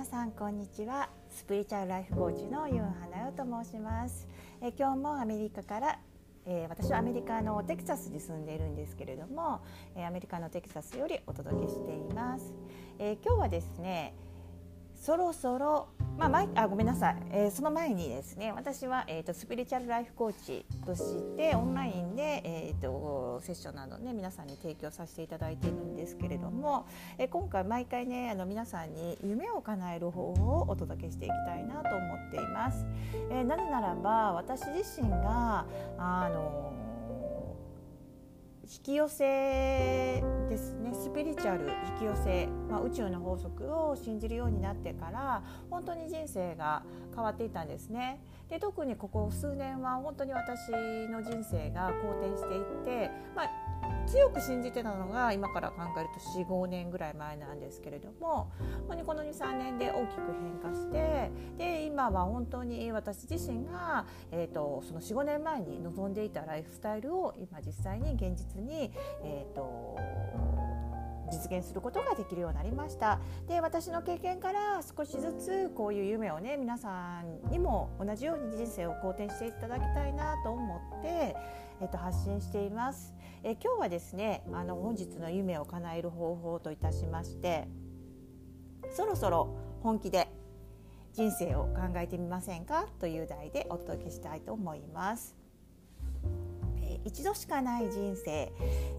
皆さんこんにちは。スピリチュアルライフコーチのユンハナヨと申します。え今日もアメリカからえー、私はアメリカのテキサスに住んでいるんですけれども、えー、アメリカのテキサスよりお届けしています、えー、今日はですねそろそろまあ、あごめんなさい、えー、その前にですね私は、えーと、スピリチュアルライフコーチとしてオンラインで、えーと、セッションなどね皆さんに提供させていただいているんですけれども、えー、今回毎回ねあの皆さんに夢を叶える方法をお届けしていきたいなと思っています。えー、なぜならば私自身があの引き寄せですねスピリチュアル引き寄せ、まあ、宇宙の法則を信じるようになってから本当に人生が変わっていたんですね。で特にここ数年は本当に私の人生が好転していって、まあ、強く信じてたのが今から考えると45年ぐらい前なんですけれどもこの23年で大きく変化してで今は本当に私自身が、えーと、その45年前に望んでいたライフスタイルを今実際に現実に、えーと実現することができるようになりましたで私の経験から少しずつこういう夢をね皆さんにも同じように人生を好転していただきたいなと思って、えっと、発信しています。え今日はですねあの本日の夢を叶える方法といたしましてそろそろ本気で人生を考えてみませんか？という題でお届けしたいと思います。一度しかない人生。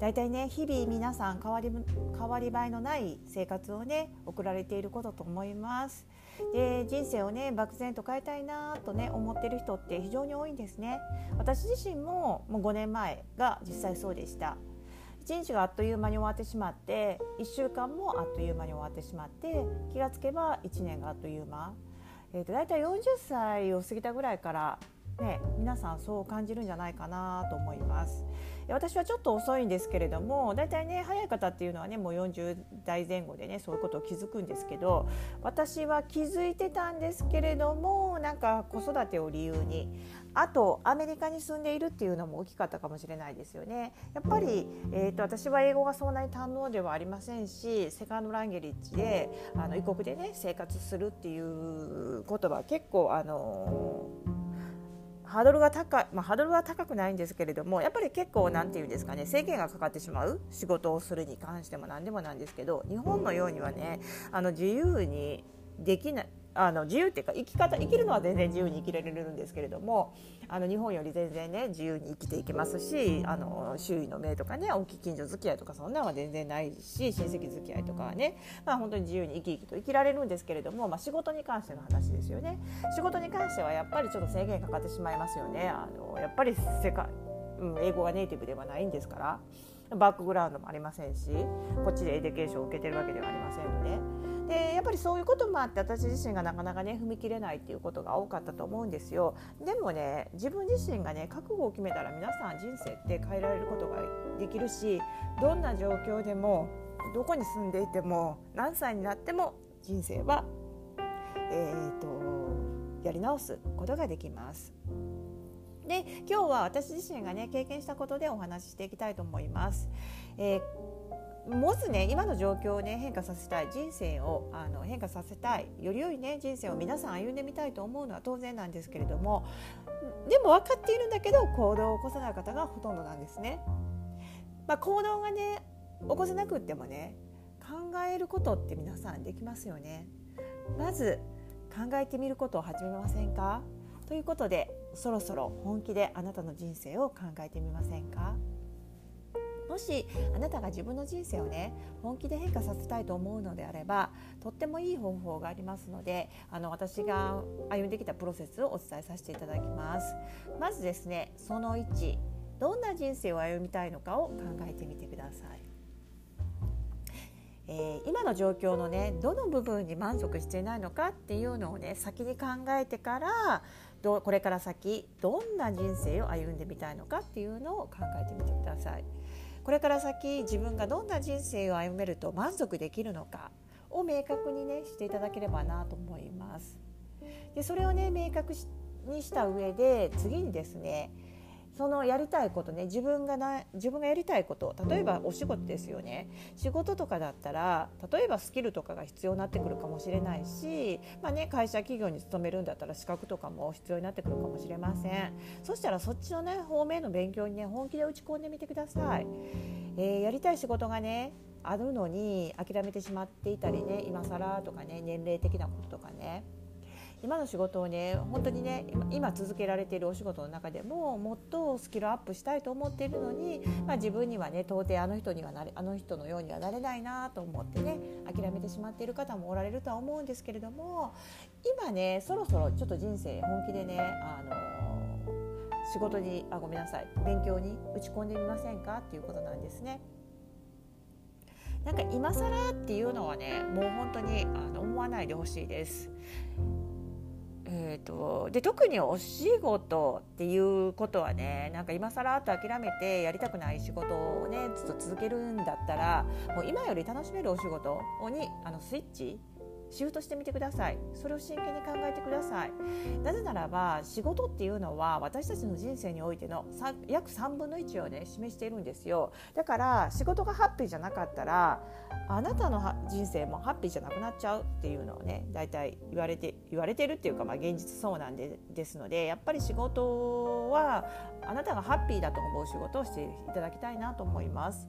だいたいね日々皆さん変わり変わり映えのない生活をね送られていることと思います。で人生をね漠然と変えたいなとね思ってる人って非常に多いんですね。私自身ももう5年前が実際そうでした。1日があっという間に終わってしまって1週間もあっという間に終わってしまって気がつけば1年があっという間、えーと、と大体40歳を過ぎたぐらいからね、皆さんそう感じるんじゃないかなと思います。私はちょっと遅いんですけれどもだいたいね早い方っていうのはねもう40代前後でねそういうことを気づくんですけど私は気づいてたんですけれどもなんか子育てを理由にあとアメリカに住んでいるっていうのも大きかったかもしれないですよね。やっぱり、えーと、私は英語がそんなに堪能ではありませんしセカンドランゲリッジであの異国でね生活するっていうことは結構あのハードルが高い、まあ、ハードルは高くないんですけれどもやっぱり結構何て言うんですかね制限がかかってしまう仕事をするに関しても何でもなんですけど日本のようにはねあの自由にできないあの自由っていうか生き方生きるのは全然自由に生きられるんですけれどもあの日本より全然ね自由に生きていけますしあの周囲の目とかね大きい近所付き合いとかそんなんは全然ないし親戚付き合いとかはね、まあ、本当に自由に生き生きと生きられるんですけれども、まあ、仕事に関しての話ですよね仕事に関してはやっぱりちょっと制限かかってしまいますよねあのやっぱり世界、うん、英語がネイティブではないんですからバックグラウンドもありませんしこっちで education を受けてるわけではありませんので。でやっぱりそういうこともあって私自身がなかなかね踏み切れないっていうことが多かったと思うんですよでもね自分自身がね覚悟を決めたら皆さん人生って変えられることができるしどんな状況でもどこに住んでいても何歳になっても人生は、えーと、やり直すことができます。で今日は私自身がね経験したことでお話ししていきたいと思います。えーもしね今の状況をね変化させたい人生をあの変化させたいより良いね人生を皆さん歩んでみたいと思うのは当然なんですけれどもでも分かっているんだけど行動を起こさない方がほとんどなんですね。まあ、行動がね起こせなくってもね考えることって皆さんできますよね。まず考えてみることを始めませんか？ということでそろそろ本気であなたの人生を考えてみませんか？もしあなたが自分の人生をね本気で変化させたいと思うのであればとってもいい方法がありますのであの私が歩んできたプロセスをお伝えさせていただきますまずですねその1どんな人生を歩みたいのかを考えてみてくださいえー、今の状況のねどの部分に満足していないのかっていうのをね先に考えてからどこれから先どんな人生を歩んでみたいのかっていうのを考えてみてください。これから先自分がどんな人生を歩めると満足できるのかを明確にねしていただければなと思います。でそれをね明確にした上で次にですねそのやりたいことね自分がな自分がやりたいこと例えばお仕事ですよね。仕事とかだったら例えばスキルとかが必要になってくるかもしれないし、まあね、会社企業に勤めるんだったら資格とかも必要になってくるかもしれません。そしたらそっちのね方面の勉強にね本気で打ち込んでみてください、えー、やりたい仕事がねあるのに諦めてしまっていたりね今更とかね年齢的なこととかね。今の仕事をね本当にね今続けられているお仕事の中でももっとスキルアップしたいと思っているのに、まあ、自分にはね到底あの人にはなれあの人のようにはなれないなと思ってね諦めてしまっている方もおられるとは思うんですけれども今ねそろそろちょっと人生本気でねあの仕事にあごめんなさい勉強に打ち込んでみませんかっていうことなんですね。なんか今更っていうのはねもう本当にあの思わないでほしいです。えーと、で特にお仕事っていうことはねなんか今更と諦めてやりたくない仕事をねずっと続けるんだったらもう今より楽しめるお仕事にあのスイッチシフトしてみてください。それを真剣に考えてください。なぜならば仕事っていうのは私たちの人生においての約3分の1をね示しているんですよ。だから仕事がハッピーじゃなかったらあなたの人生もハッピーじゃなくなっちゃうっていうのをね大体言われて言われてるっていうか、まあ、現実そうなんでですのでやっぱり仕事はあなたがハッピーだと思う仕事をしていただきたいなと思います。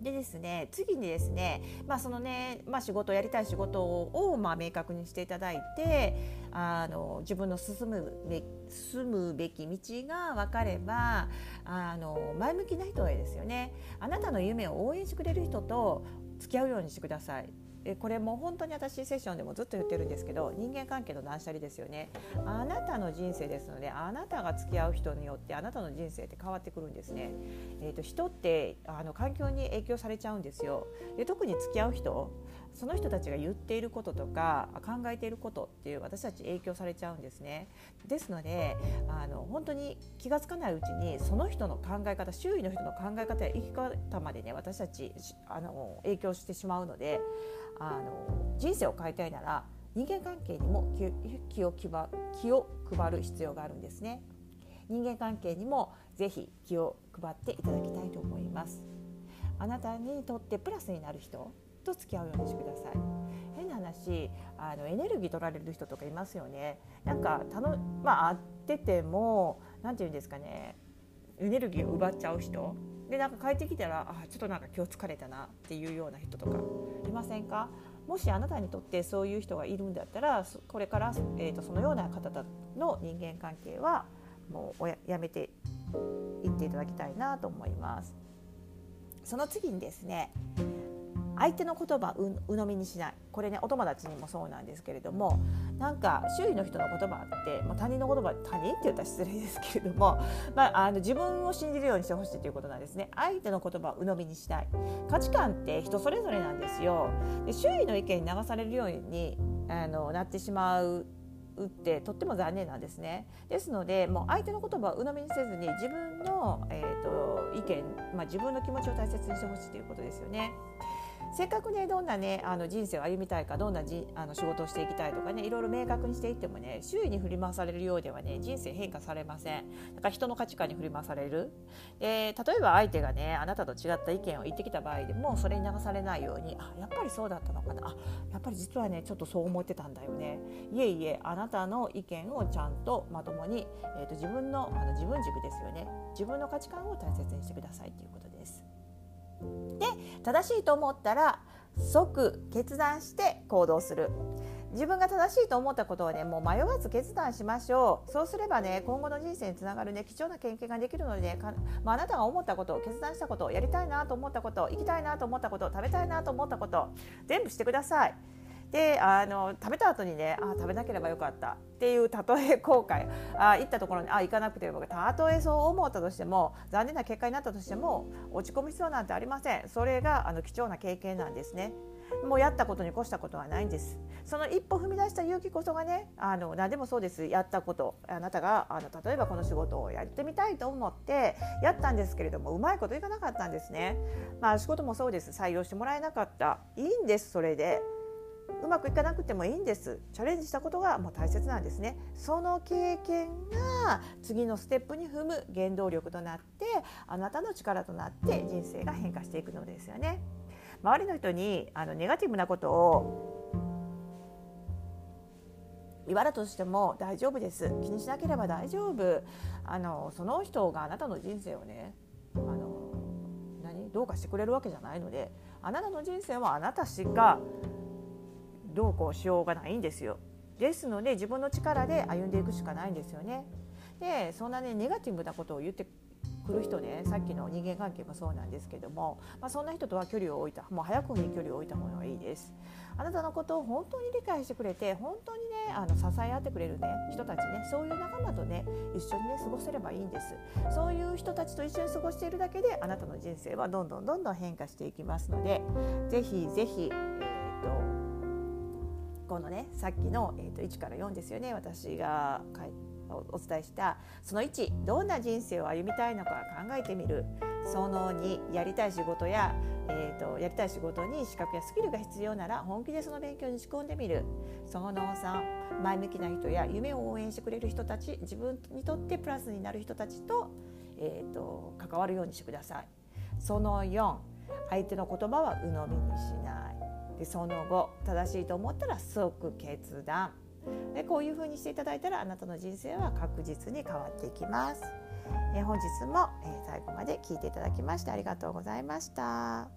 でですね次にですね、まあそのねまあ、仕事やりたい仕事を、まあ、明確にしていただいてあの自分の進むべ進むべき道が分かればあの前向きな人へですよねあなたの夢を応援してくれる人と付き合うようにしてください。えこれも本当に私セッションでもずっと言ってるんですけど人間関係の断捨離ですよね。あなたの人生ですのであなたが付き合う人によってあなたの人生って変わってくるんですね、えーと、人ってあの環境に影響されちゃうんですよ。で特に付き合う人その人たちが言っていることとか考えていることっていう私たち影響されちゃうんですね。ですのであの本当に気が付かないうちにその人の考え方周囲の人の考え方や生き方までね私たちあの影響してしまうのであの人生を変えたいなら人間関係にも気を気を配る必要があるんですね。人間関係にもぜひ気を配っていただきたいと思います。あなたにとってプラスになる人と付き合うようにしてください。変な話あのエネルギー取られる人とかいますよね。なんかたのまあ会ってても何て言うんですかねエネルギーを奪っちゃう人。でなんか帰ってきたらあちょっとなんか今日疲れたなっていうような人とかいませんか？もしあなたにとってそういう人がいるんだったらこれから、えーと、そのような方の人間関係はもうやめていっていただきたいなと思います。その次にですね相手の言葉う鵜呑みにしない。これねお友達にもそうなんですけれどもなんか周囲の人の言葉って、まあ、他人の言葉他人って言ったら失礼ですけれども、まあ、あの自分を信じるようにしてほしいということなんですね。相手の言葉を鵜呑みにしたい。価値観って人それぞれなんですよ。で周囲の意見に流されるようにあのなってしまうってとっても残念なんですね。ですのでもう相手の言葉を鵜呑みにせずに自分の、えーと、と意見、まあ、自分の気持ちを大切にしてほしいということですよね。せっかくねどんなねあの人生を歩みたいかどんなじあの仕事をしていきたいとかねいろいろ明確にしていってもね周囲に振り回されるようではね人生変化されません。だから人の価値観に振り回される。で例えば相手がねあなたと違った意見を言ってきた場合でもそれに流されないようにあやっぱりそうだったのかな。あやっぱり実はねちょっとそう思ってたんだよね。いえいえあなたの意見をちゃんとまともに、えーと、と自分のあの自分軸ですよね。自分の価値観を大切にしてくださいということで。正しいと思ったら即決断して行動する自分が正しいと思ったことをねもう迷わず決断しましょうそうすればね今後の人生につながるね貴重な経験ができるのでねまあ、なたが思ったことを決断したことやりたいなと思ったこと行きたいなと思ったこと食べたいなと思ったこと全部してください。であの食べた後にねあ食べなければよかったっていうたとえ後悔。あ行ったところにあ行かなくてよかったたとえそう思ったとしても残念な結果になったとしても落ち込む必要なんてありませんそれがあの貴重な経験なんですね。もうやったことに越したことはないんです。その一歩踏み出した勇気こそがねあの何でもそうです。やったこと。あなたがあの例えばこの仕事をやってみたいと思ってやったんですけれどもうまいこといかなかったんですね。まあ仕事もそうです。採用してもらえなかった。いいんですそれで。うまくいかなくてもいいんです。チャレンジしたことがもう大切なんですね。その経験が次のステップに踏む原動力となってあなたの力となって人生が変化していくのですよね。周りの人にあのネガティブなことを言われとしても大丈夫です。気にしなければ大丈夫。あのその人があなたの人生をねあの何？どうかしてくれるわけじゃないのであなたの人生はあなたしかどうこうしようがないんですよ。ですので自分の力で歩んでいくしかないんですよね。でそんなねネガティブなことを言ってくる人ねさっきの人間関係もそうなんですけども、まあ、そんな人とは距離を置いたもう早くに距離を置いた方がいいです。あなたのことを本当に理解してくれて本当にねあの支え合ってくれるね人たちねそういう仲間とね一緒にね過ごせればいいんですそういう人たちと一緒に過ごしているだけであなたの人生はどんどんどんどん変化していきますのでぜひぜひ、このねさっきの、えー、と1から4ですよね私がお伝えした。その1どんな人生を歩みたいのか考えてみる。その2やりたい仕事や、えーと、やりたい仕事に資格やスキルが必要なら本気でその勉強に仕込んでみる。その3前向きな人や夢を応援してくれる人たち自分にとってプラスになる人たちと,、えーと関わるようにしてください。その4相手の言葉は鵜呑みにしない。でその後正しいと思ったら即決断でこういう風にしていただいたらあなたの人生は確実に変わっていきます。え本日も、え最後まで聞いていただきましてありがとうございました。